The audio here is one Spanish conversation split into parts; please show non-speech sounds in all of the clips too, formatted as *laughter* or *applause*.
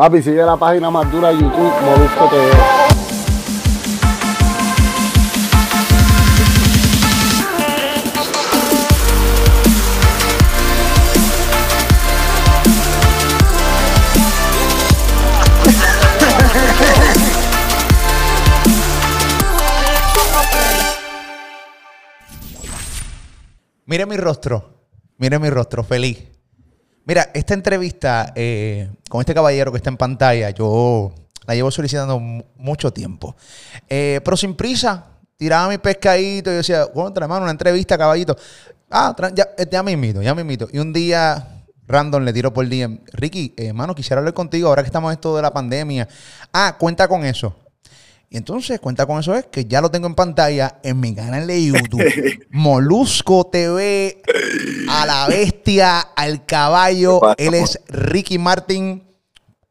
Papi, sigue la página más dura de YouTube, Molusco TV. Mire mi rostro. Mire mi rostro, feliz. Mira, esta entrevista eh, con este caballero que está en pantalla, yo la llevo solicitando mu- mucho tiempo. Eh, pero sin prisa, tiraba mi pescadito y yo decía, bueno, hermano, una entrevista, caballito. Ah, ya, eh, ya me invito, ya me invito. Y un día, random, le tiro por DM, Ricky, hermano, quisiera hablar contigo ahora que estamos en esto de la pandemia. Ah, cuenta con eso. Y entonces, cuenta con eso es que ya lo tengo en pantalla en mi canal de YouTube. *laughs* Molusco TV, a la bestia, al caballo. ¿Qué pasa, Él es Ricky Martin.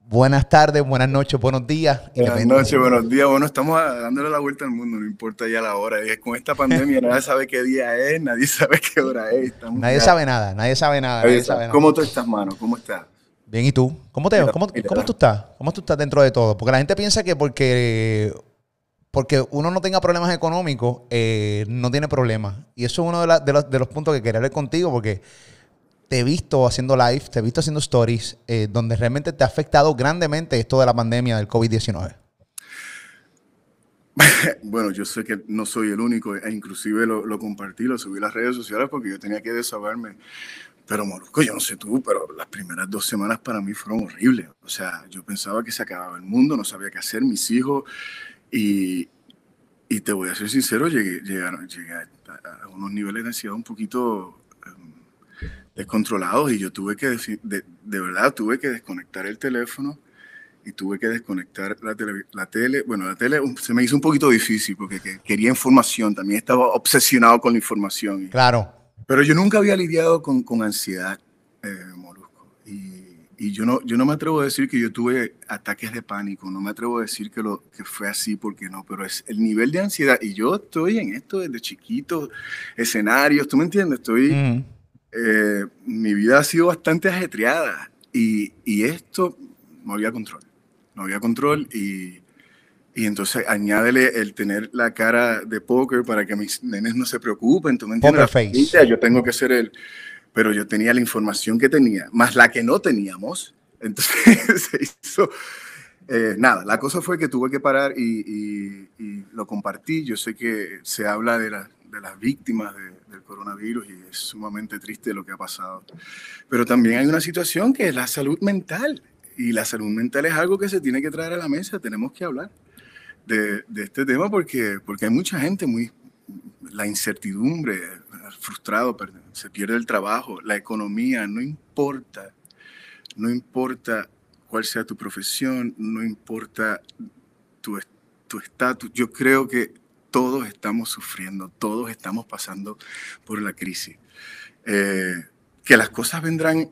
Buenas tardes, buenas noches, buenos días. Buenas noches, buenos días. Bueno, estamos dándole la vuelta al mundo, no importa ya la hora. Es con esta pandemia *laughs* nadie sabe qué día es, nadie sabe qué hora es. Estamos Nadie ya- sabe nada, nadie sabe nada. nadie nadie sabe. nada. ¿Cómo tú estás, mano? ¿Cómo estás? Bien, ¿y tú? ¿Cómo, te, cómo, cómo tú estás? ¿Cómo tú estás dentro de todo? Porque la gente piensa que porque, porque uno no tenga problemas económicos, eh, no tiene problemas. Y eso es uno de, la- de los, de los puntos que quería hablar contigo, porque te he visto haciendo live, te he visto haciendo stories, eh, donde realmente te ha afectado grandemente esto de la pandemia del COVID-19. *laughs* Bueno, yo sé que no soy el único, e inclusive lo, lo compartí, lo subí a las redes sociales porque yo tenía que desahogarme. Pero, Molusco, yo no sé tú, pero las primeras dos semanas para mí fueron horribles. O sea, yo pensaba que se acababa el mundo, no sabía qué hacer, mis hijos. Y, y te voy a ser sincero, llegué, llegaron, llegué a, a- a unos niveles de ansiedad un poquito em, descontrolados y yo tuve que, deci- de, de verdad, tuve que desconectar el teléfono y tuve que desconectar la tele, la tele. Bueno, la tele um, se me hizo un poquito difícil porque que- quería información, también estaba obsesionado con la información. Y- Claro. pero yo nunca había lidiado con, con ansiedad. Y, yo, no, yo no me atrevo a decir que yo tuve ataques de pánico, no me atrevo a decir que, lo, que fue así, porque no, pero es el nivel de ansiedad. Y yo estoy en esto desde chiquito, escenarios, ¿tú me entiendes? Estoy, Mm. eh, mi vida ha sido bastante ajetreada y, y esto no había control, no había control y, y entonces añádele el tener la cara de póker para que mis nenes no se preocupen, ¿tú me entiendes? Poker face. Yo tengo que ser el, pero yo tenía la información que tenía, más la que no teníamos, *laughs* entonces se hizo... eh, nada, la cosa fue que tuve que parar y, y- y lo compartí. Yo sé que se habla de, la- de las víctimas de- del coronavirus y es sumamente triste lo que ha pasado. Pero también hay una situación que es la salud mental. Y la salud mental es algo que se tiene que traer a la mesa. Tenemos que hablar de, de este tema porque, porque hay mucha gente muy... La incertidumbre, frustrado, per- se pierde el trabajo, la economía, no importa. No importa cuál sea tu profesión, no importa tu es- tu estatus. Yo creo que todos estamos sufriendo, todos estamos pasando por la crisis. Eh, que las cosas vendrán,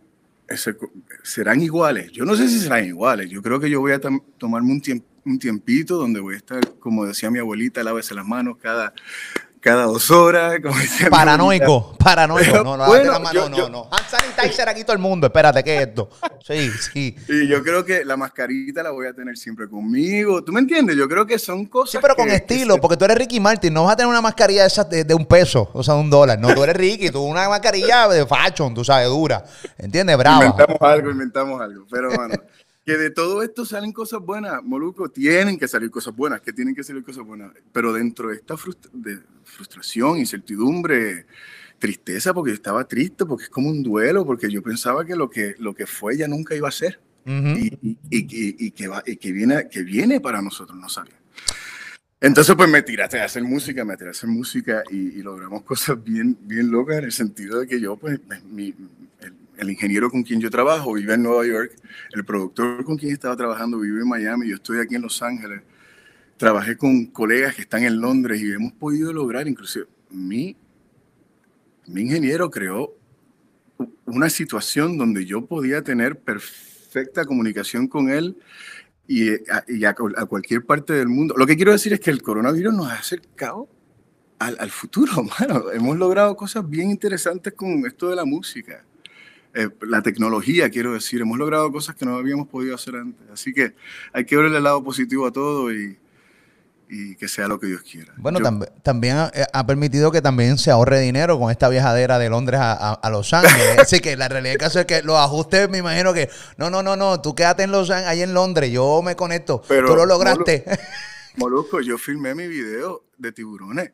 serán iguales. Yo no sé si serán iguales. Yo creo que yo voy a tomarme un, tiemp- un tiempito donde voy a estar, como decía mi abuelita, lávese las manos cada, cada dos horas. Como. *laughs* Paranoico, paranoico. No, no, Bueno, la mano, yo- no, yo- no. Hand sanitizer aquí todo el mundo. Espérate, ¿qué es esto? Sí, sí. *laughs* Y yo creo que la mascarita la voy a tener siempre conmigo. ¿Tú me entiendes? Yo creo que son cosas. Sí, pero con que- estilo, que porque tú eres Ricky Martin, no vas a tener una mascarilla de, esas de, de un peso, o sea, de un dólar. No, tú eres Ricky, tú una mascarilla de fashion, tú sabes, dura. ¿Entiendes? Brava. Inventamos algo, inventamos algo. Pero, bueno, que de todo esto salen cosas buenas, Moluco. Tienen que salir cosas buenas, que tienen que salir cosas buenas. Pero dentro de esta frustra- de frustración, incertidumbre, tristeza, porque yo estaba triste, porque es como un duelo, porque yo pensaba que lo que, lo que fue ya nunca iba a ser. Y, y- y- y que, va, y que, viene, que viene para nosotros, no sabía. Entonces, pues me tiraste a hacer música, me tiraste a hacer música y, y logramos *laughs* cosas bien, bien locas en el sentido de que yo, pues, mi- el, ingeniero con quien yo trabajo vive en Nueva York, el productor con quien estaba trabajando vive en Miami, yo estoy aquí en Los Ángeles. Trabajé con colegas que están en Londres y hemos podido lograr, inclusive, mi, mi ingeniero creó una situación donde yo podía tener perfecta comunicación con él y, eh, a, cualquier parte del mundo. Lo que quiero decir es que el coronavirus nos ha acercado al, futuro. *laughs* Hemos logrado cosas bien interesantes con esto de la música. Eh, la tecnología, quiero decir, hemos logrado cosas que no habíamos podido hacer antes. Así que hay que ver el lado positivo a todo y, y que sea lo que Dios quiera. Bueno, Yo- tam- también ha, ha permitido que también se ahorre dinero con esta viajadera de Londres a, a- a Los Ángeles. *laughs* Así que la realidad del caso es que los ajustes, me imagino que, no, no, no, no, tú quédate en Los Ángeles, ahí en Londres, yo me conecto. Pero, tú lo lograste. Molusco, yo filmé mi video de tiburones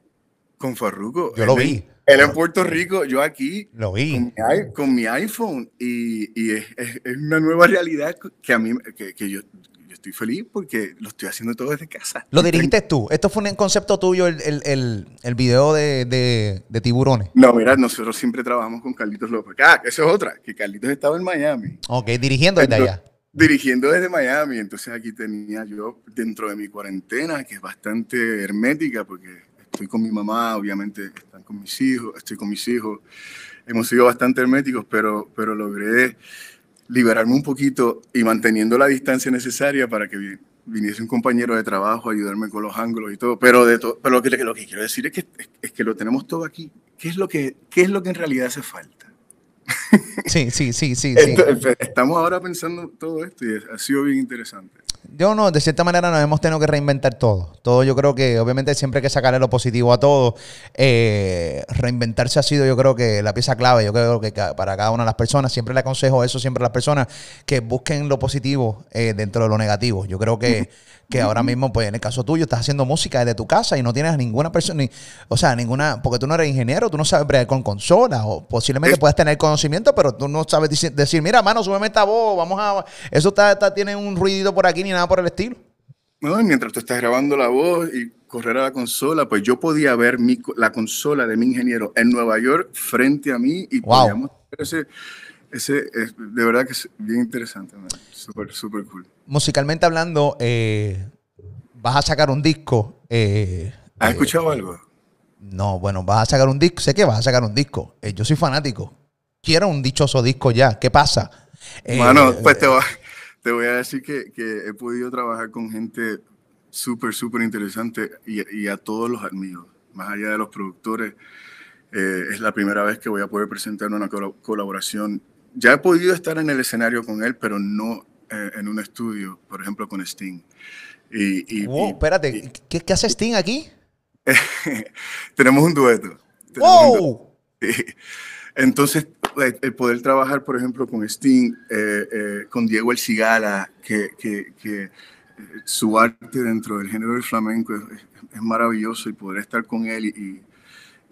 con Farruko. Yo lo Él vi. Él en Puerto Rico, yo aquí. Lo vi. Con mi, i- con mi iPhone. Y, y es, es- es una nueva realidad que a mí, que, que yo, yo estoy feliz porque lo estoy haciendo todo desde casa. Lo dirigiste tú. Esto fue un concepto tuyo, el, el, el, el video de, de- de tiburones. No, mira, nosotros siempre trabajamos con Carlitos López. Ah, esa es otra, que Carlitos estaba en Miami. Ok, dirigiendo desde Entonces, allá. Dirigiendo desde Miami, entonces aquí tenía yo dentro de mi cuarentena, que es bastante hermética, porque estoy con mi mamá, obviamente están con mis hijos, estoy con mis hijos, hemos sido bastante herméticos, pero, pero logré liberarme un poquito y manteniendo la distancia necesaria para que vi- viniese un compañero de trabajo a ayudarme con los ángulos y todo, pero, de to- pero lo, que, lo que quiero decir es que, es, que lo tenemos todo aquí. ¿Qué es, lo que, ¿Qué es lo que en realidad hace falta? Sí, sí, sí, sí. *laughs* sí. Estamos ahora pensando todo esto y ha sido bien interesante. Yo no, de cierta manera nos hemos tenido que reinventar todo. Todo yo creo que obviamente siempre hay que sacarle lo positivo a todo. Eh, reinventarse ha sido yo creo que la pieza clave. Yo creo que para cada una de las personas, siempre le aconsejo eso siempre a las personas, que busquen lo positivo eh, dentro de lo negativo. Yo creo que, *laughs* que ahora mismo, pues en el caso tuyo, estás haciendo música desde tu casa y no tienes a ninguna persona, ni, o sea, ninguna, porque tú no eres ingeniero, tú no sabes bregar con consolas o posiblemente puedes tener conocimiento, pero tú no sabes dici- decir, mira, mano, súbeme esta voz, vamos a... Eso está, está- tiene un ruidito por aquí ni nada por el estilo. No, y mientras tú estás grabando la voz y correr a la consola, pues yo podía ver mi, la consola de mi ingeniero en Nueva York frente a mí y Wow. podíamos ese, ese es- de verdad que es bien interesante, man. súper, súper cool. musicalmente hablando, eh, vas a sacar un disco. eh, ¿Has eh, escuchado algo? No, bueno, vas a sacar un disco. Sé que vas a sacar un disco. Yo soy fanático. Quiero un dichoso disco ya. ¿Qué pasa? Mano, pues te, va- te voy a decir que, que he podido trabajar con gente súper, súper interesante y, y a todos los admiro. Más allá de los productores, eh, es la primera vez que voy a poder presentar una colaboración. Ya he podido estar en el escenario con él, pero no eh, en un estudio, por ejemplo, con Sting. Y, y- wow, y- espérate. ¿Qué, qué hace Sting aquí? *laughs* tenemos un dueto. Tenemos un dueto. ¡Wow! *laughs* Entonces, el poder trabajar, por ejemplo, con Sting, eh, eh, con Diego El Cigala, que, que- que, eh, su arte dentro del género del flamenco es- es maravilloso y poder estar con él y,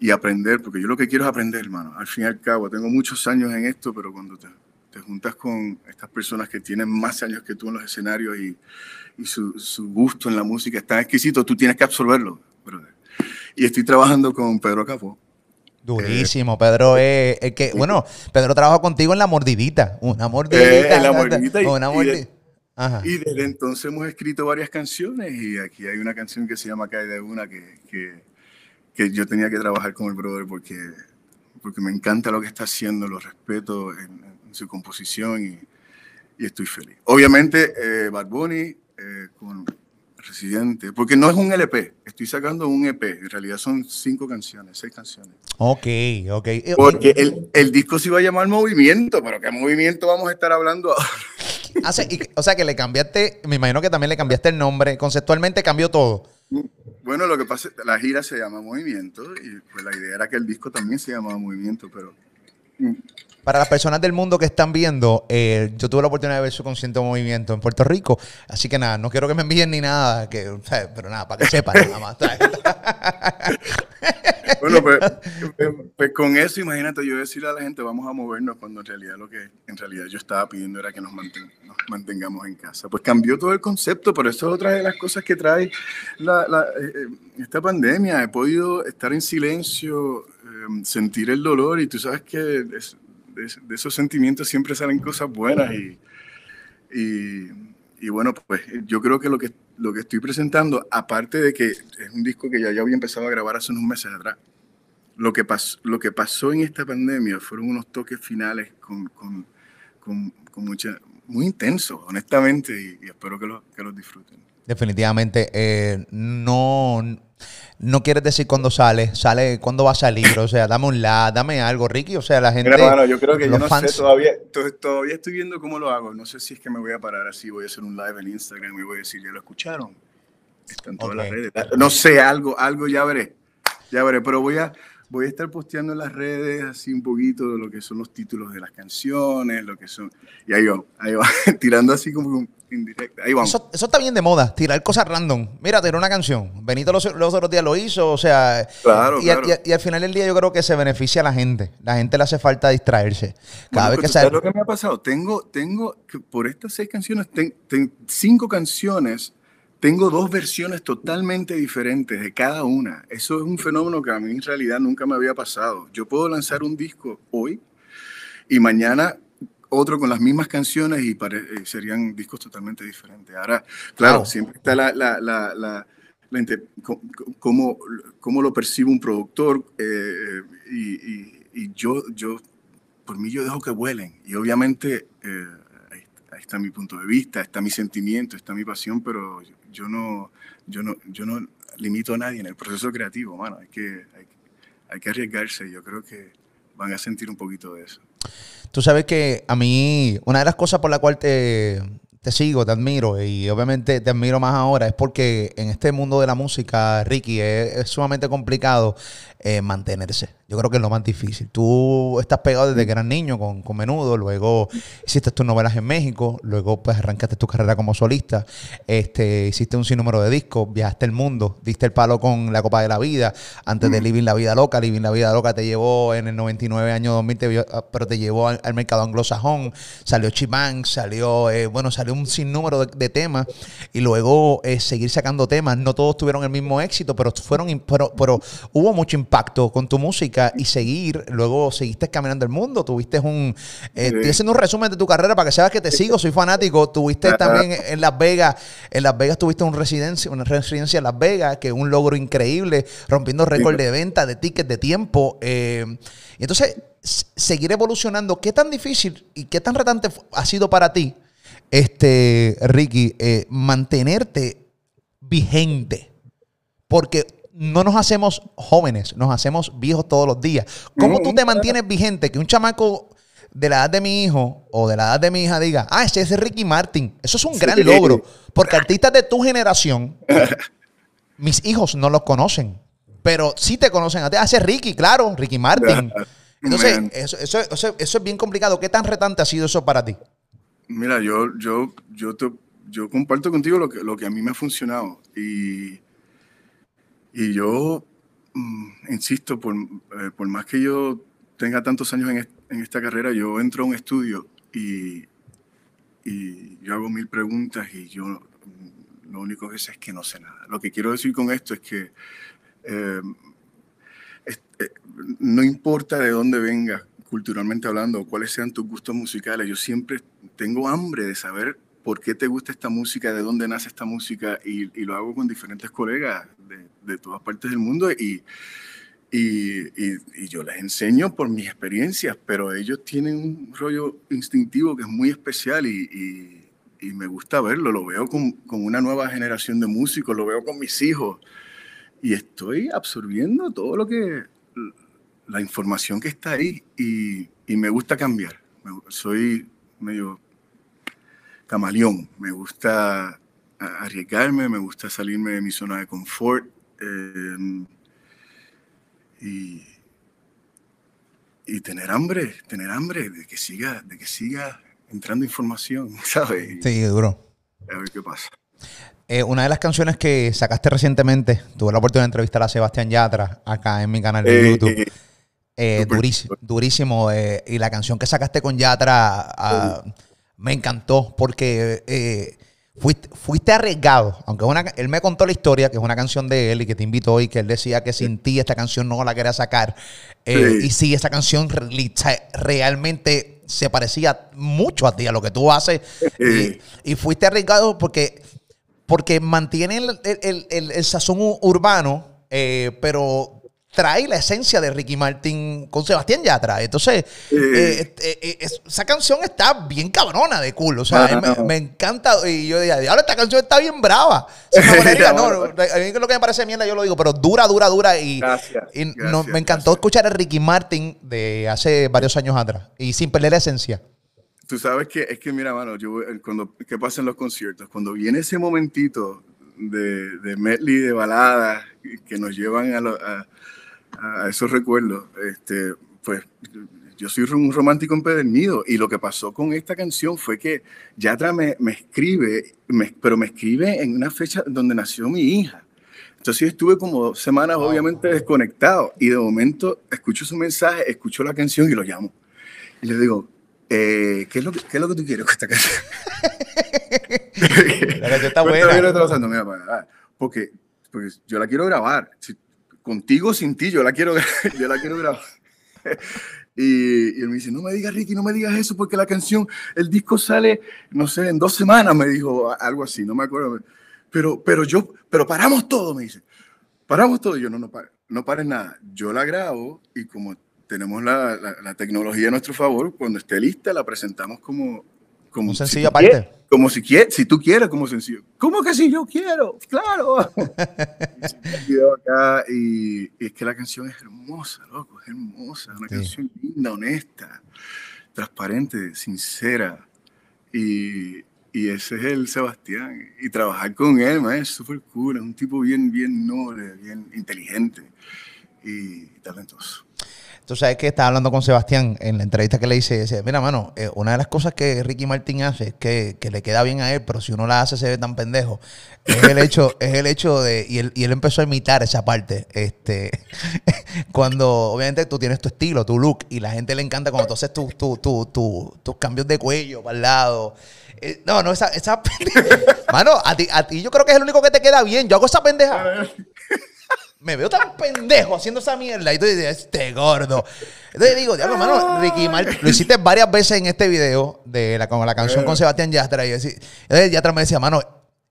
y- aprender, porque yo lo que quiero es aprender, hermano. Al fin y al cabo, tengo muchos años en esto, pero cuando te, te juntas con estas personas que tienen más años que tú en los escenarios y, y su, su gusto en la música es tan exquisito, tú tienes que absorberlo, brother. Y estoy trabajando con Pedro Capó. Durísimo, Pedro es el que, bueno, Pedro trabajó contigo en la mordidita, una mordidita, Eh, en La Mordidita y- una mordidita. Ajá. Y desde entonces hemos escrito varias canciones y aquí hay una canción que se llama Cae de una que, que, que yo tenía que trabajar con el brother porque, porque me encanta lo que está haciendo, lo respeto en, en su composición y, y estoy feliz. Obviamente eh, Bad Bunny eh, con Residente, porque no es un LP, estoy sacando un EP, en realidad son cinco canciones, seis canciones. Ok, ok. Eh, Porque el, el disco se iba a llamar Movimiento, pero ¿qué movimiento vamos a estar hablando ahora? hace- y- o sea que le cambiaste, me imagino que también le cambiaste el nombre, conceptualmente cambió todo. Bueno, lo que pasa es que la gira se llama Movimiento y pues la idea era que el disco también se llamaba Movimiento, pero Para las personas del mundo que están viendo, eh, yo tuve la oportunidad de ver su concierto de movimiento en Puerto Rico. Así que nada, no quiero que me envíen ni nada, que, pero nada, para que sepan nada más. *laughs* bueno, pues, con eso imagínate yo decirle a la gente vamos a movernos cuando en realidad lo que en realidad yo estaba pidiendo era que nos, manten- nos mantengamos en casa. Pues cambió todo el concepto, pero eso es otra de las cosas que trae la- la- eh, eh, esta pandemia. He podido estar en silencio, eh, sentir el dolor y tú sabes que de, de- de esos sentimientos siempre salen cosas buenas y, y, y bueno, pues yo creo que lo que lo que estoy presentando, aparte de que es un disco que ya, ya había empezado a grabar hace unos meses atrás, lo que, pasó, lo que pasó en esta pandemia fueron unos toques finales con, con, con, con mucha, muy intensos, honestamente, y, y espero que, lo, que los disfruten. definitivamente. Eh, no, no quieres decir cuándo sale, sale cuándo va a salir, o sea, dame un la, dame algo, Ricky, o sea, la gente... Mira, bueno, yo creo que yo no fans- sé, todavía, to- todavía estoy viendo cómo lo hago, no sé si es que me voy a parar así, voy a hacer un live en Instagram y voy a decir, ¿ya lo escucharon? Están todas las Ok. redes. No sé, algo, algo ya veré, ya veré, pero voy a, voy a estar posteando en las redes así un poquito de lo que son los títulos de las canciones, lo que son, y ahí va, ahí va, *laughs* tirando así como indirecta, ahí vamos. Eso, eso está bien de moda, tirar cosas random. Mira, tiró una canción. Benito los, los otros días lo hizo, o sea. Claro, y, claro. y al- y al final del día yo creo que se beneficia a la gente. La gente le hace falta distraerse. Cada Bueno, vez que ¿tú sabes sale. lo que me ha pasado? Tengo, tengo, por estas seis canciones, ten- ten- cinco canciones, tengo dos versiones totalmente diferentes de cada una. Eso es un fenómeno que a mí en realidad nunca me había pasado. Yo puedo lanzar un disco hoy y mañana otro con las mismas canciones y eh, serían discos totalmente diferentes. Ahora, claro, Wow. siempre está la, la, la, la- cómo, cómo lo percibe un productor eh, y, y- y yo, yo, por mí yo dejo que vuelen. Y obviamente eh, ahí, ahí está mi punto de vista, está mi sentimiento, está mi pasión, pero yo, no, yo, no, yo no limito a nadie en el proceso creativo, mano. Hay que, hay que arriesgarse. Yo creo que van a sentir un poquito de eso. Tú sabes que a mí, una de las cosas por la cual te, te sigo, te admiro y obviamente te admiro más ahora es porque en este mundo de la música, Ricky, es, es sumamente complicado eh, mantenerse. Yo creo que es lo más difícil. Tú estás pegado desde que eras niño con, con Menudo, luego hiciste tus novelas en México, luego pues arrancaste tu carrera como solista, este, hiciste un sinnúmero de discos, viajaste el mundo, diste el palo con la Copa de la Vida, antes de Living la Vida Loca, Living la Vida Loca te llevó en el 99 año 2000, te ah, pero te llevó al, al mercado anglosajón, salió Chimán, salió, eh, bueno, salió un sinnúmero de, de temas y luego eh, seguir sacando temas, no todos tuvieron el mismo éxito, pero fueron, pero, pero hubo mucho impacto con tu música y seguir, luego seguiste caminando el mundo, tuviste un, eh, Sí. estoy haciendo un resumen de tu carrera para que sepas que te sigo, soy fanático, tuviste Ajá. también en Las Vegas, en Las Vegas tuviste un residencia, una residencia en Las Vegas, que es un logro increíble, rompiendo récord de venta, de tickets, de tiempo. eh, y entonces, seguir evolucionando, ¿qué tan difícil y qué tan retante ha sido para ti, este, Ricky, eh, mantenerte vigente? Porque no nos hacemos jóvenes, nos hacemos viejos todos los días. ¿Cómo tú te mantienes vigente? Que un chamaco de la edad de mi hijo o de la edad de mi hija diga, ah, ese es Ricky Martin. Eso es un gran logro. Porque artistas de tu generación, mis hijos no los conocen. Pero sí te conocen a ti. Ah, ese es Ricky, claro, Ricky Martin. Entonces, eso, eso- eso es bien complicado. ¿Qué tan retante ha sido eso para ti? Mira, yo, yo, yo, te- yo comparto contigo lo que, lo que a mí me ha funcionado. Y, y yo mm, insisto, por, eh, por más que yo tenga tantos años en, en esta carrera, yo entro a un estudio y, y yo hago mil preguntas y yo mm, lo único que sé es que no sé nada. Lo que quiero decir con esto es que eh, eh, no importa de dónde vengas culturalmente hablando cuáles sean tus gustos musicales, yo siempre tengo hambre de saber por qué te gusta esta música, de dónde nace esta música y, lo hago con diferentes colegas de, todas partes del mundo y, y, yo les enseño por mis experiencias, pero ellos tienen un rollo instintivo que es muy especial y me gusta verlo, lo veo con, con una nueva generación de músicos, lo veo con mis hijos y estoy absorbiendo todo lo que, la información que está ahí y, y me gusta cambiar. Soy medio camaleón, me gusta arriesgarme, me gusta salirme de mi zona de confort eh, y, y tener hambre, tener hambre de que siga, de que siga entrando información, *laughs* ¿sabes? Sí, duro. A ver qué pasa. Eh, una de las canciones que sacaste recientemente, tuve la oportunidad de entrevistar a Sebastián Yatra acá en mi canal de Eh, YouTube. Eh, durísimo, durísimo. eh, y la canción que sacaste con Yatra ah, me encantó porque eh, fuiste, fuiste arriesgado. Aunque una, él me contó la historia, que es una canción de él y que te invitó y que él decía que sin ti esta canción no la quería sacar. Sí. Y sí, esa canción realmente se parecía mucho a ti, a lo que tú haces. Sí. Y, y fuiste arriesgado porque, porque mantiene el, el- el- el- sazón urbano, pero trae la esencia de Ricky Martin con Sebastián Yatra. Entonces, Eh. eh, eh, es- esa canción está bien cabrona de cool. O sea, me, no. me encanta. Y yo decía, diablo, esta canción está bien brava. *laughs* No, a mí lo que me parece mierda, yo lo digo, pero dura, dura, dura. Y, Gracias, y no- gracias, me encantó gracias. escuchar a Ricky Martin de hace varios años atrás. Y sin perder la esencia. Tú sabes que es que, mira, mano, yo, cuando, ¿qué pasa en los conciertos? Cuando viene ese momentito de, de medley, de baladas, que nos llevan a, lo- a- a esos recuerdos, este, pues yo soy un romántico empedernido y lo que pasó con esta canción fue que Yatra me, me escribe, me- pero me escribe en una fecha donde nació mi hija. Entonces yo estuve como dos semanas obviamente desconectado y de momento escucho su mensaje, escucho la canción y lo llamo. Y le digo, eh, ¿qué, es lo que, ¿qué es lo que tú quieres con esta canción? *laughs* La canción está buena. mira, porque, porque yo la quiero grabar. Si- contigo sin ti, yo la quiero, *laughs* yo la quiero grabar. *laughs* Y, y él me dice, no me digas, Ricky, no me digas eso, porque la canción, el disco sale, no sé, en dos semanas, me dijo algo así, no me acuerdo. Pero, pero yo, pero paramos todo, me dice. Paramos todo. Y yo, no, no, pare- no pares nada. Yo la grabo y como tenemos la, la- la tecnología a nuestro favor, cuando esté lista, la presentamos como... como Un si sencillo aparte. quieres, Como si quieres, si tú quieres, como sencillo. ¿Cómo que si yo quiero? Claro. *laughs* Y video acá y, y es que la canción es hermosa, loco, es hermosa, una Sí. canción linda, honesta, transparente, sincera. Y, y ese es el Sebastián. Y trabajar con él, man, es súper cool, es un tipo bien, bien noble, bien inteligente y talentoso. Tú sabes que estaba hablando con Sebastián en la entrevista que le hice. Dice, mira, mano, eh, una de las cosas que Ricky Martin hace es que, le queda bien a él, pero si uno la hace se ve tan pendejo. Es el hecho, *laughs* es el hecho de. Y él, y él empezó a imitar esa parte. Este, *laughs* cuando obviamente tú tienes tu estilo, tu look, y la gente le encanta cuando tú haces tu- tu- tu- tu- tus cambios de cuello para el lado. Eh, no, no, esa, esa *laughs* Mano, a ti, a ti yo creo que es el único que te queda bien. Yo hago esa pendeja me veo tan pendejo haciendo esa mierda. Y tú dices, este gordo. Entonces digo, diablo, hermano, Ricky Martin, lo hiciste varias veces en este video de la, con la canción con Sebastián Yastra. Y yo decía- entonces Yastra me decía, mano,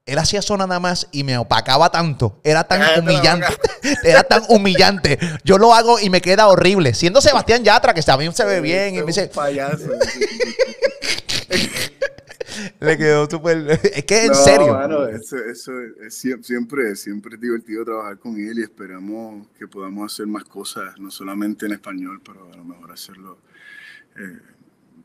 él hacía eso nada más y me opacaba tanto. Era tan Cállate humillante. *laughs* Era tan humillante. Yo lo hago y me queda horrible. Siendo Sebastián Yatra, que también se ve bien. Y me dice, Un payaso. *laughs* le quedó súper. *laughs* Es que en No, serio. mano, eso, eso es sie- siempre, siempre es divertido trabajar con él y esperamos que podamos hacer más cosas, no solamente en español, pero a lo mejor hacerlo eh,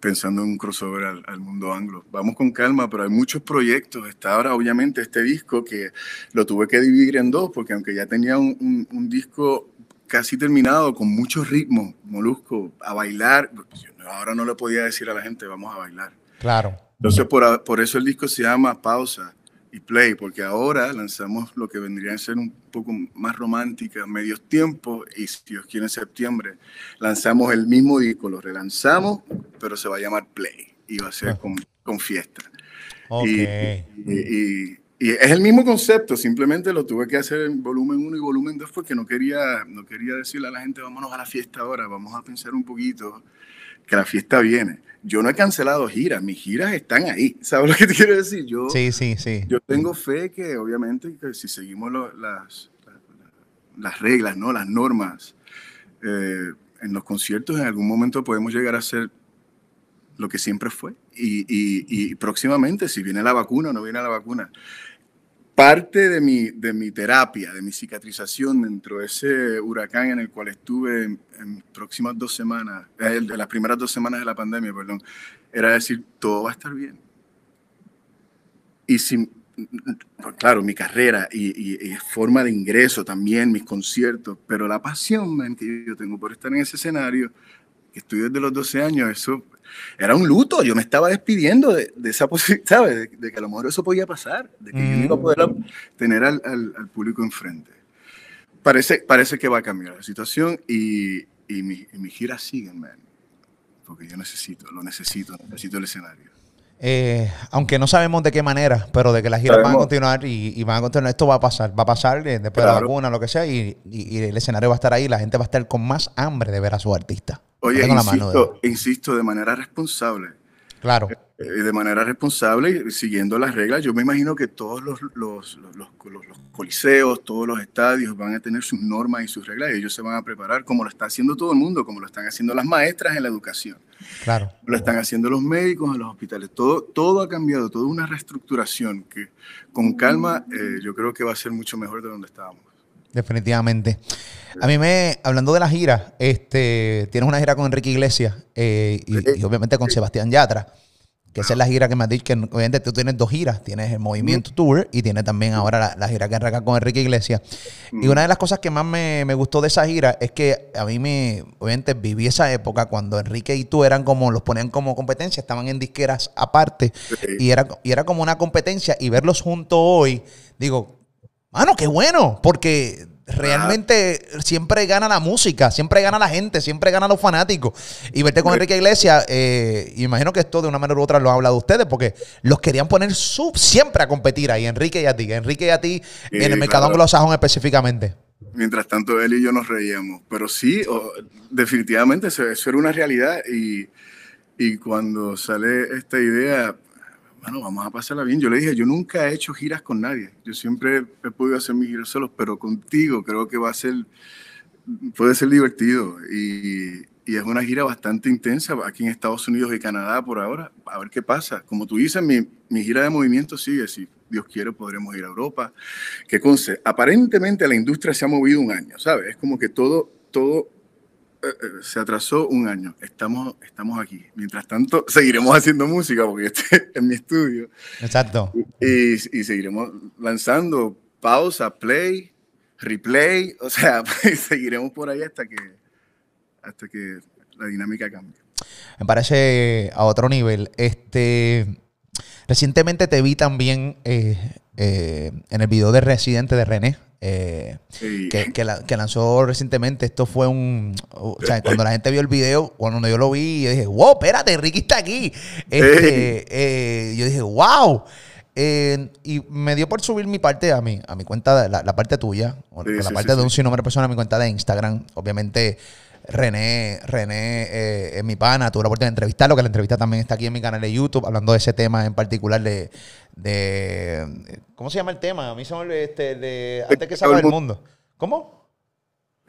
pensando en un crossover al, al mundo anglo. Vamos con calma, pero hay muchos proyectos. Está ahora, obviamente, este disco que lo tuve que dividir en dos, porque aunque ya tenía un, un- un disco casi terminado, con muchos ritmos, molusco, a bailar, yo ahora no le podía decir a la gente, vamos a bailar. Claro. Entonces, por, por eso el disco se llama Pausa y Play, porque ahora lanzamos lo que vendría a ser un poco más romántica, medios tiempos, y si Dios quiere en septiembre, lanzamos el mismo disco, lo relanzamos, pero se va a llamar Play y va a ser con, con fiesta. Ok. Y, y- y- y es el mismo concepto, simplemente lo tuve que hacer en volumen 1 y volumen 2 porque no quería, no quería decirle a la gente, vámonos a la fiesta ahora, vamos a pensar un poquito que la fiesta viene. Yo no he cancelado giras, mis giras están ahí. ¿Sabes lo que te quiero decir? Yo, Sí, sí, sí. yo tengo fe que obviamente que si seguimos lo- las, las reglas, ¿no? las normas, eh, en los conciertos en algún momento podemos llegar a ser lo que siempre fue. Y, y- y próximamente, si viene la vacuna o no viene la vacuna, parte de mi, de mi terapia, de mi cicatrización dentro de ese huracán en el cual estuve en, eh, las primeras dos semanas de la pandemia, perdón, era decir, todo va a estar bien. Y pues claro, mi carrera y, forma de ingreso también, mis conciertos, pero la pasión man, que yo tengo por estar en ese escenario, que estoy desde los 12 años, eso era un luto. Yo me estaba despidiendo de, de esa posibilidad, *laughs* ¿sabes? De, de que a lo mejor eso podía pasar, de que yo no iba a poder tener al, al- al público enfrente. Parece, parece que va a cambiar la situación y, y, mi, y mis giras siguen, man. Porque yo necesito, lo necesito, necesito el escenario. Eh, aunque no sabemos de qué manera, pero de que las giras van a continuar y, y van a continuar, esto va a pasar, va a pasar eh, después de la Claro. vacuna, lo que sea, y, y- y el escenario va a estar ahí, la gente va a estar con más hambre de ver a su artista. Oye, insisto, insisto, de manera responsable. Claro. eh, de manera responsable y siguiendo las reglas. Yo me imagino que todos los, los, los, los, coliseos, todos los estadios van a tener sus normas y sus reglas y ellos se van a preparar como lo está haciendo todo el mundo, como lo están haciendo las maestras en la educación. Claro. Lo están haciendo los médicos en los hospitales. Todo, todo ha cambiado, toda una reestructuración que con calma eh, yo creo que va a ser mucho mejor de donde estábamos. Definitivamente. A mí me, hablando de la gira, este, tienes una gira con Enrique Iglesias eh, y, y, obviamente con Sebastián Yatra que esa es la gira que me has dicho, que obviamente tú tienes dos giras, tienes el Movimiento Tour y tienes también ahora la, gira que arranca con Enrique Iglesias. Y una de las cosas que más me, gustó de esa gira es que a mí me, obviamente viví esa época cuando Enrique y tú eran como, los ponían como competencia, estaban en disqueras aparte y, era, y era como una competencia y verlos juntos hoy, digo, mano, qué bueno, porque realmente siempre gana la música, siempre gana la gente, siempre gana los fanáticos. Y verte con Enrique Iglesias, eh, imagino que esto de una manera u otra lo han hablado ustedes, porque los querían poner sub, siempre a competir ahí, Enrique y a ti, Enrique y a ti en el mercado anglosajón específicamente. Mientras tanto, él y yo nos reíamos. Pero sí, definitivamente eso, era una realidad. Y, y cuando sale esta idea, bueno, vamos a pasarla bien. Yo le dije, yo nunca he hecho giras con nadie. Yo siempre he podido hacer mis giras solos, pero contigo creo que va a ser, puede ser divertido. Y, es una gira bastante intensa aquí en Estados Unidos y Canadá por ahora. A ver qué pasa. Como tú dices, mi, mi gira de movimiento sigue. Si Dios quiere, podremos ir a Europa. Que conce, aparentemente la industria se ha movido un año, ¿sabes? Es como que todo, todo se atrasó un año. Estamos, estamos aquí. Mientras tanto, *laughs* seguiremos haciendo música porque este *laughs* en mi estudio. Exacto. Y, y, seguiremos lanzando pausa, play, replay. O sea, *laughs* seguiremos por ahí hasta que, hasta que la dinámica cambie. Me parece a otro nivel. Este, recientemente te vi también eh, en el video de Residente de René. Eh, que, que, lanzó recientemente. Esto fue un. O sea, cuando la gente vio el video, cuando yo lo vi, yo dije, wow, espérate, Ricky está aquí. Este, eh, yo dije, wow. Eh, y me dio por subir mi parte a mi, a mi cuenta, la, la parte tuya, la parte de un sinnúmero de personas a mi cuenta de Instagram. Obviamente, René, René eh, es mi pana, tuve la oportunidad de entrevistarlo, que la entrevista también está aquí en mi canal de YouTube, hablando de ese tema en particular de, de ¿cómo se llama el tema? A mí se me olvidó este, de antes que se acabe el mundo. ¿Cómo?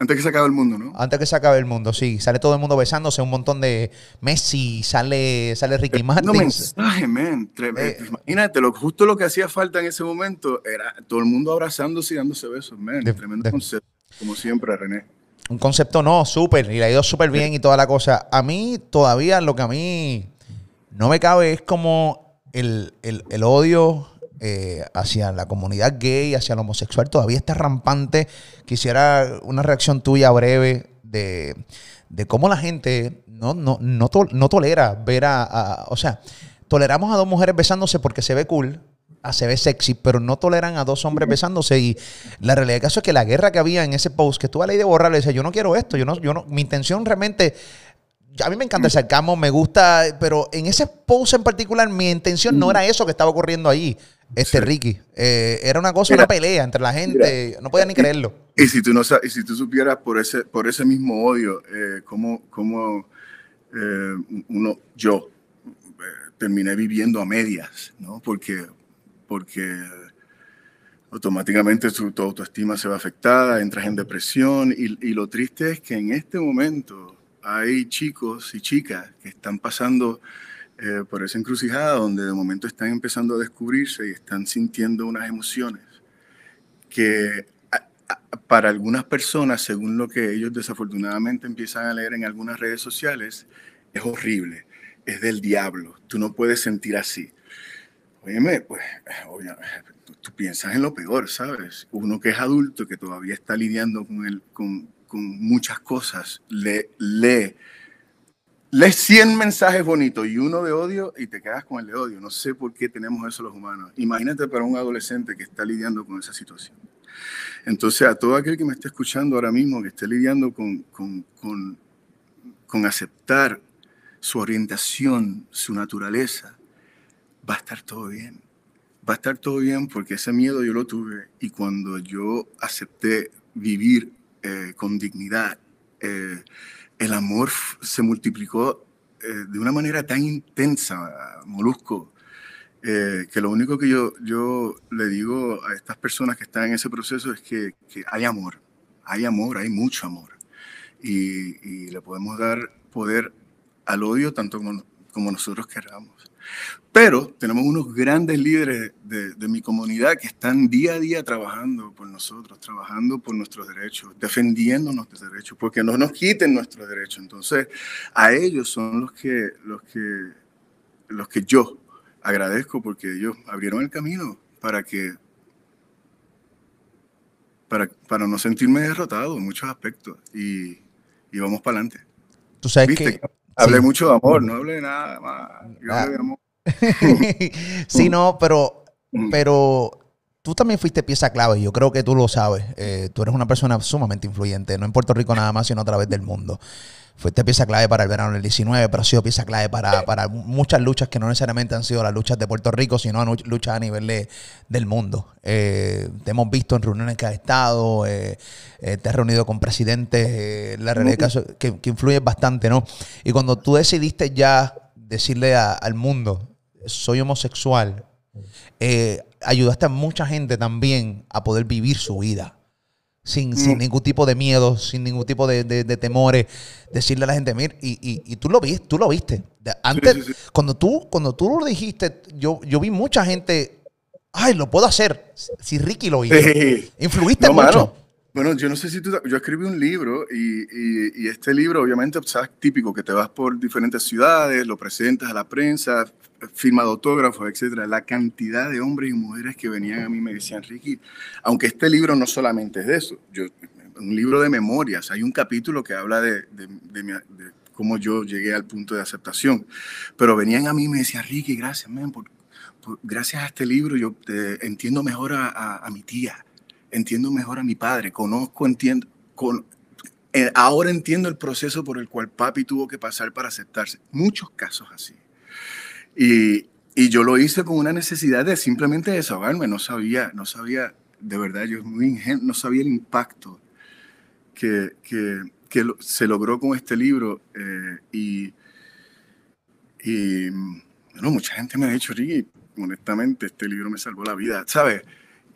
Antes que se acabe el mundo, ¿no? Antes que se acabe el mundo, sí. Sale todo el mundo besándose, un montón de Messi, sale, sale Ricky Martin. No mensaje, man. Eh, Imagínate, lo, justo lo que hacía falta en ese momento era todo el mundo abrazándose y dándose besos, man. Tremendo concepto, como siempre, René. Un concepto no, súper, y le ha ido súper bien y toda la cosa. A mí todavía lo que a mí no me cabe es como el, odio eh, hacia la comunidad gay, hacia el homosexual, todavía está rampante. Quisiera una reacción tuya breve de, cómo la gente no, no, no, tolera ver a, O sea, toleramos a dos mujeres besándose porque se ve cool, se ve sexy, pero no toleran a dos hombres besándose. Y la realidad del caso es que la guerra que había en ese post, que tú a ley de borrar, le decía, yo no quiero esto, yo no, yo no, mi intención realmente. A mí me encanta el sarcasmo, me gusta, pero en ese post en particular, mi intención no era eso que estaba ocurriendo ahí, este Ricky. Eh, era una cosa, una pelea entre la gente, no podía ni creerlo. Y si tú no y si tú supieras por ese, por ese mismo odio, eh, cómo, cómo eh, uno, yo, terminé viviendo a medias, ¿no? Porque porque automáticamente tu, autoestima se va afectada, entras en depresión y, lo triste es que en este momento hay chicos y chicas que están pasando eh, por esa encrucijada donde de momento están empezando a descubrirse y están sintiendo unas emociones que para algunas personas, según lo que ellos desafortunadamente empiezan a leer en algunas redes sociales, es horrible, es del diablo, tú no puedes sentir así. Óyeme, pues, tú, piensas en lo peor, ¿sabes? Uno que es adulto, que todavía está lidiando con, el, con, con muchas cosas, lee, lee, lee 100 mensajes bonitos y uno de odio y te quedas con el de odio. No sé por qué tenemos eso los humanos. Imagínate para un adolescente que está lidiando con esa situación. Entonces, a todo aquel que me esté escuchando ahora mismo, que esté lidiando con, con, con, con aceptar su orientación, su naturaleza, va a estar todo bien. Va a estar todo bien porque ese miedo yo lo tuve y cuando yo acepté vivir eh, con dignidad, eh, el amor se multiplicó eh, de una manera tan intensa, Molusco, que lo único que yo, yo le digo a estas personas que están en ese proceso es que, que hay amor, hay amor, hay mucho amor. Y, y, le podemos dar poder al odio tanto como, como nosotros queramos. Pero tenemos unos grandes líderes de, de, mi comunidad que están día a día trabajando por nosotros, trabajando por nuestros derechos, defendiendo nuestros derechos, porque no nos quiten nuestros derechos. Entonces, a ellos son los que, los que, los que yo agradezco porque ellos abrieron el camino para que para, para no sentirme derrotado en muchos aspectos y, y vamos para adelante. Tú sabes ¿Viste? que hablé sí. mucho de amor, no hablé nada más. Yo hablé de amor. *laughs* sí, no, pero, pero tú también fuiste pieza clave. Yo creo que tú lo sabes. Eh, tú eres una persona sumamente influyente, no en Puerto Rico nada más, sino a través del mundo. Fuiste pieza clave para el verano del 19, pero ha sido pieza clave para, para muchas luchas que no necesariamente han sido las luchas de Puerto Rico, sino luchas a nivel de, del mundo. Eh, te hemos visto en reuniones que has estado, eh, eh, te has reunido con presidentes, la realidad -huh. que, que influye bastante, ¿no? Y cuando tú decidiste ya decirle al mundo, soy homosexual, ayudaste a mucha gente también a poder vivir su vida sin, mm. sin, ningún tipo de miedo, sin ningún tipo de, de, de temores, decirle a la gente, mira, y, y, y, tú lo viste, tú lo viste. Antes, sí, sí, sí. cuando tú, cuando tú lo dijiste, yo, yo vi mucha gente, ay, lo puedo hacer. Si Ricky lo hizo. Influiste no, mucho. Mano. Bueno, yo no sé si tú, yo escribí un libro y, y, y, este libro obviamente sabes típico que te vas por diferentes ciudades, lo presentas a la prensa, firma de autógrafos, etcétera. La cantidad de hombres y mujeres que venían a mí me decían, Ricky, aunque este libro no solamente es de eso, yo, un libro de memorias, hay un capítulo que habla de, cómo yo llegué al punto de aceptación, pero venían a mí y me decían, Ricky, gracias, man, gracias a este libro yo entiendo mejor a, mi tía entiendo mejor a mi padre, conozco, entiendo, eh, ahora entiendo el proceso por el cual papi tuvo que pasar para aceptarse. Muchos casos así. Y, y yo lo hice con una necesidad de simplemente desahogarme. No sabía, no sabía, de verdad, yo muy ingenuo, no sabía el impacto que, que, que lo, se logró con este libro. Eh, y, y, bueno, mucha gente me ha dicho, Ricky, honestamente, este libro me salvó la vida, ¿sabes?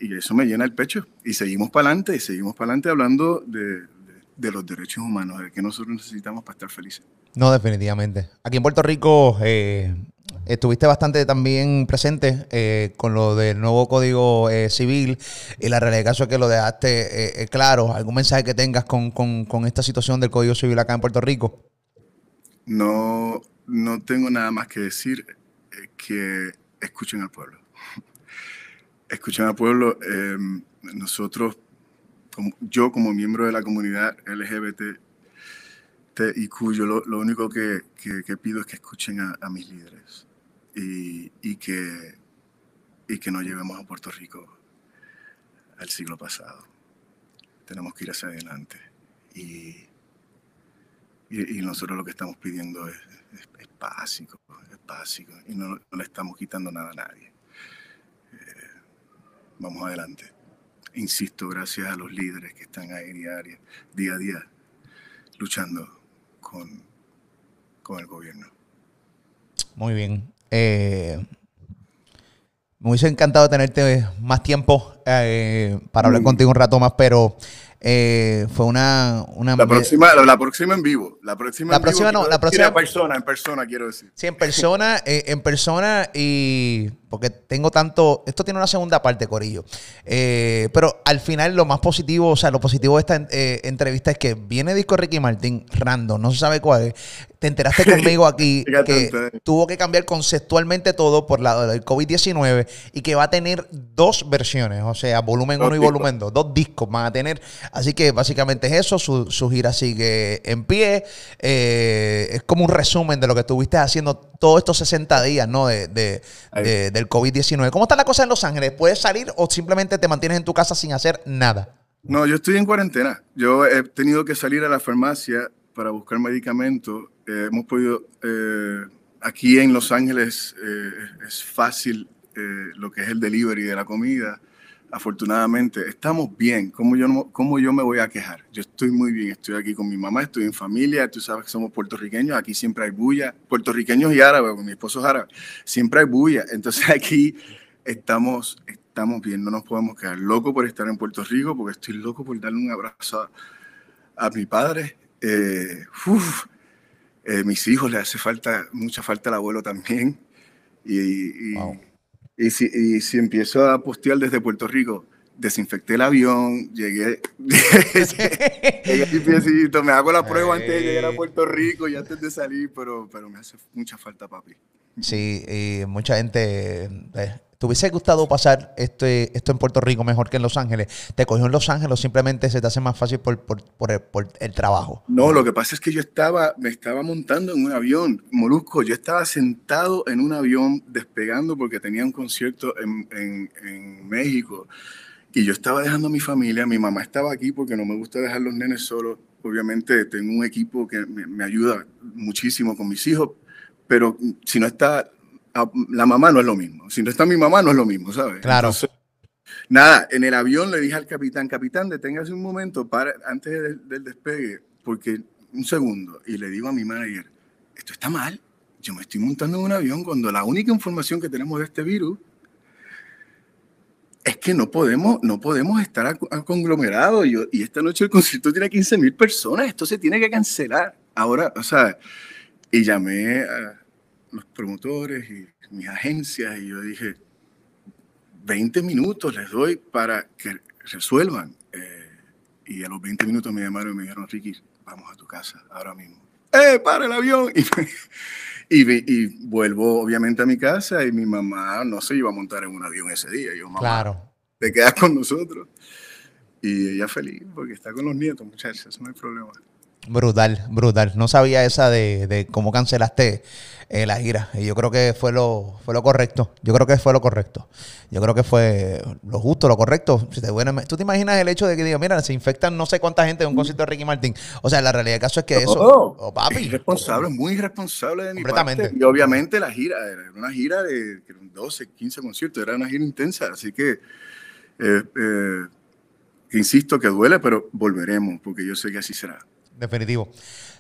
y eso me llena el pecho. Y seguimos para adelante, y seguimos para adelante hablando de, de, los derechos humanos, de que nosotros necesitamos para estar felices. No, definitivamente. Aquí en Puerto Rico eh, estuviste bastante también presente eh, con lo del nuevo Código eh, Civil y la realidad caso es que lo dejaste claro. ¿Algún mensaje que tengas con, con, con esta situación del Código Civil acá en Puerto Rico? No, no tengo nada más que decir que escuchen al pueblo *laughs* escuchen al pueblo, eh, nosotros, como, yo como miembro de la comunidad LGBT, y cuyo lo, lo único que, que, pido es que escuchen a, mis líderes y, y, que, y que no llevemos a Puerto Rico al siglo pasado. Tenemos que ir hacia adelante. Y, y, nosotros lo que estamos pidiendo es, básico, es básico. Y no, le estamos quitando nada a nadie vamos adelante. Insisto, gracias a los líderes que están ahí diaria, día a día luchando con, con el gobierno. Muy bien. Eh, me hubiese encantado tenerte más tiempo eh, para hablar mm. contigo un rato más, pero eh, fue una, una la próxima la, la, próxima en vivo la próxima la próxima vivo, no la próxima en persona en persona quiero decir sí en persona eh, en persona y porque tengo tanto esto tiene una segunda parte corillo. Eh, pero al final lo más positivo o sea lo positivo de esta eh, entrevista es que viene disco Ricky Martin random no se sabe cuál es. Te enteraste *laughs* conmigo aquí que tuvo que cambiar conceptualmente todo por la del COVID-19 y que va a tener dos versiones o sea volumen 1 y volumen 2 dos discos van a tener. Así que básicamente es eso, su, su gira sigue en pie. Eh, es como un resumen de lo que estuviste haciendo todos estos 60 días ¿no? de, de, de, del COVID-19. ¿Cómo está la cosa en Los Ángeles? ¿Puedes salir o simplemente te mantienes en tu casa sin hacer nada? No, yo estoy en cuarentena. Yo he tenido que salir a la farmacia para buscar medicamentos. Eh, hemos podido, eh, aquí en Los Ángeles eh, es fácil eh, lo que es el delivery de la comida afortunadamente. Estamos bien. ¿Cómo yo, no, ¿Cómo yo me voy a quejar? Yo estoy muy bien. Estoy aquí con mi mamá, estoy en familia. Tú sabes que somos puertorriqueños. Aquí siempre hay bulla. Puertorriqueños y árabes, mi esposo es árabe. Siempre hay bulla. Entonces *laughs* aquí estamos, estamos bien. No nos podemos quedar. Loco por estar en Puerto Rico porque estoy loco por darle un abrazo a, mi padre. Eh, eh, mis hijos le hace falta, mucha falta al abuelo también. Y. y, si, y, si, empiezo a postear desde Puerto Rico, desinfecté el avión, llegué, *laughs* llegué limpiecito, me hago la prueba antes de llegar a Puerto Rico y antes de salir, pero, pero me hace mucha falta, papi. Sí, y mucha gente... Eh, ¿Te hubiese gustado pasar este, esto en Puerto Rico mejor que en Los Ángeles? ¿Te cogió en Los Ángeles simplemente se te hace más fácil por, por, por, el, por, el, trabajo? No, lo que pasa es que yo estaba, me estaba montando en un avión, Molusco, yo estaba sentado en un avión despegando porque tenía un concierto en, en, en México y yo estaba dejando a mi familia, mi mamá estaba aquí porque no me gusta dejar los nenes solos. Obviamente tengo un equipo que me, me ayuda muchísimo con mis hijos, pero si no está la mamá no es lo mismo. Si no está mi mamá, no es lo mismo, ¿sabes? Claro. Entonces, nada, en el avión le dije al capitán, capitán, deténgase un momento para, antes del, del despegue, porque un segundo, y le digo a mi manager, esto está mal. Yo me estoy montando en un avión cuando la única información que tenemos de este virus es que no podemos, no podemos estar conglomerados. Y, y esta noche el concierto tiene 15 mil personas, esto se tiene que cancelar. Ahora, o sea, y llamé a los promotores y mis agencias y yo dije, 20 minutos les doy para que resuelvan. Eh, y a los 20 minutos me llamaron y me dijeron, Ricky, vamos a tu casa ahora mismo. ¡Eh, para el avión! *laughs* Y, y, y, vuelvo obviamente a mi casa y mi mamá no se iba a montar en un avión ese día. Yo, mamá, claro. te quedas con nosotros. Y ella feliz porque está con los nietos, muchachos, no hay problema. Brutal, brutal. No sabía esa de, de cómo cancelaste eh, la gira. Y yo creo que fue lo, fue lo correcto. Yo creo que fue lo correcto. Yo creo que fue lo justo, lo correcto. Si te bueno, ¿Tú te imaginas el hecho de que diga, mira, se infectan no sé cuánta gente en un concierto de Ricky Martin? O sea, la realidad del caso es que eso. Oh, oh, papi. Irresponsable, muy irresponsable de mi Completamente. parte. Y obviamente la gira era una gira de 12, 15 conciertos. Era una gira intensa. Así que. Eh, eh, insisto que duele, pero volveremos, porque yo sé que así será. Definitivo.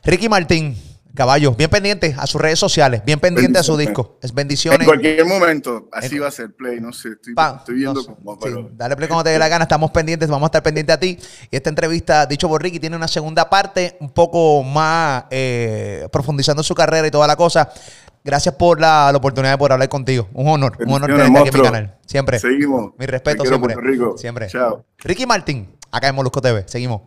Ricky Martín, caballo, bien pendiente a sus redes sociales, bien pendiente a su disco. Es bendiciones. En cualquier momento, así en... va a ser play, no sé, estoy, viendo no sé, cómo, sí, pero... Dale play cuando te dé la gana, estamos pendientes, vamos a estar pendientes a ti. Y esta entrevista, dicho por Ricky, tiene una segunda parte, un poco más eh, profundizando su carrera y toda la cosa. Gracias por la, la, oportunidad de poder hablar contigo. Un honor, un honor tenerte aquí en mi canal. Siempre. Seguimos. Mi respeto Te quiero, siempre. Puerto Rico. Siempre. Chao. Ricky Martín, acá en Molusco TV. Seguimos.